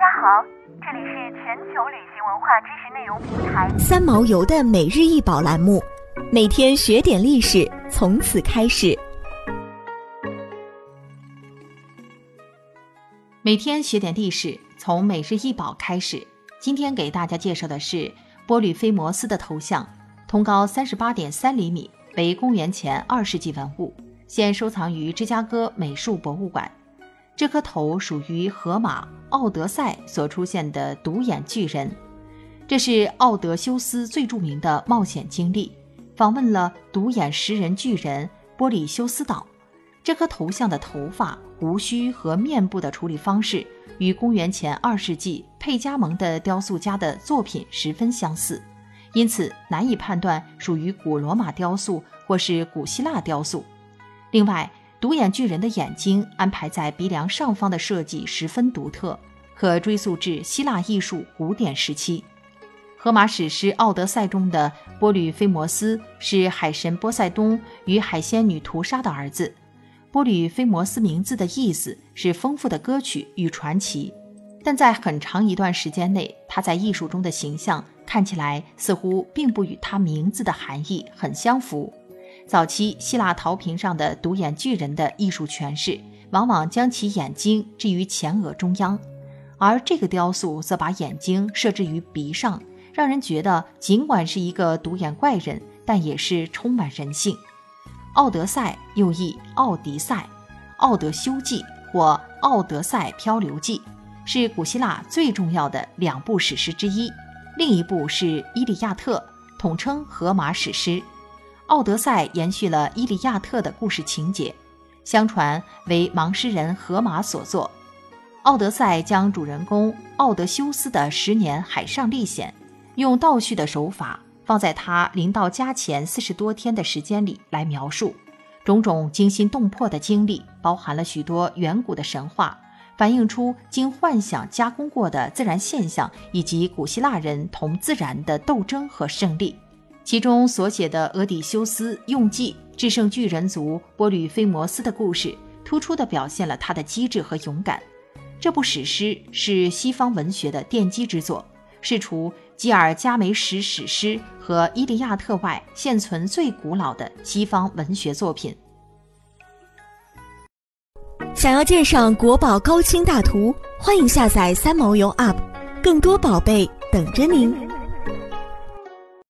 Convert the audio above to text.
家好，这里是全球旅行文化知识内容平台三毛游的每日一宝栏目，每天学点历史，从此开始。每天学点历史，从每日一宝开始。今天给大家介绍的是波吕菲摩斯的头像，通高三十八点三厘米，为公元前二世纪文物，现收藏于芝加哥美术博物馆。这颗头属于荷马《奥德赛》所出现的独眼巨人，这是奥德修斯最著名的冒险经历，访问了独眼食人巨人波里修斯岛。这颗头像的头发、胡须和面部的处理方式与公元前二世纪佩加蒙的雕塑家的作品十分相似，因此难以判断属于古罗马雕塑或是古希腊雕塑。另外，独眼巨人的眼睛安排在鼻梁上方的设计十分独特，可追溯至希腊艺术古典时期。荷马史诗《奥德赛》中的波吕菲摩斯是海神波塞冬与海仙女屠杀的儿子。波吕菲摩斯名字的意思是丰富的歌曲与传奇，但在很长一段时间内，他在艺术中的形象看起来似乎并不与他名字的含义很相符。早期希腊陶瓶上的独眼巨人的艺术诠释，往往将其眼睛置于前额中央，而这个雕塑则把眼睛设置于鼻上，让人觉得尽管是一个独眼怪人，但也是充满人性。《奥德赛》又译《奥迪赛》《奥德修记》或《奥德赛漂流记》，是古希腊最重要的两部史诗之一，另一部是《伊利亚特》，统称荷马史诗。《奥德赛》延续了《伊利亚特》的故事情节，相传为盲诗人荷马所作。《奥德赛》将主人公奥德修斯的十年海上历险，用倒叙的手法放在他临到家前四十多天的时间里来描述，种种惊心动魄的经历，包含了许多远古的神话，反映出经幻想加工过的自然现象，以及古希腊人同自然的斗争和胜利。其中所写的俄底修斯用计制胜巨人族波吕菲摩斯的故事，突出地表现了他的机智和勇敢。这部史诗是西方文学的奠基之作，是除吉尔加美什史诗和《伊利亚特》外现存最古老的西方文学作品。想要鉴赏国宝高清大图，欢迎下载三毛游 App，更多宝贝等着您。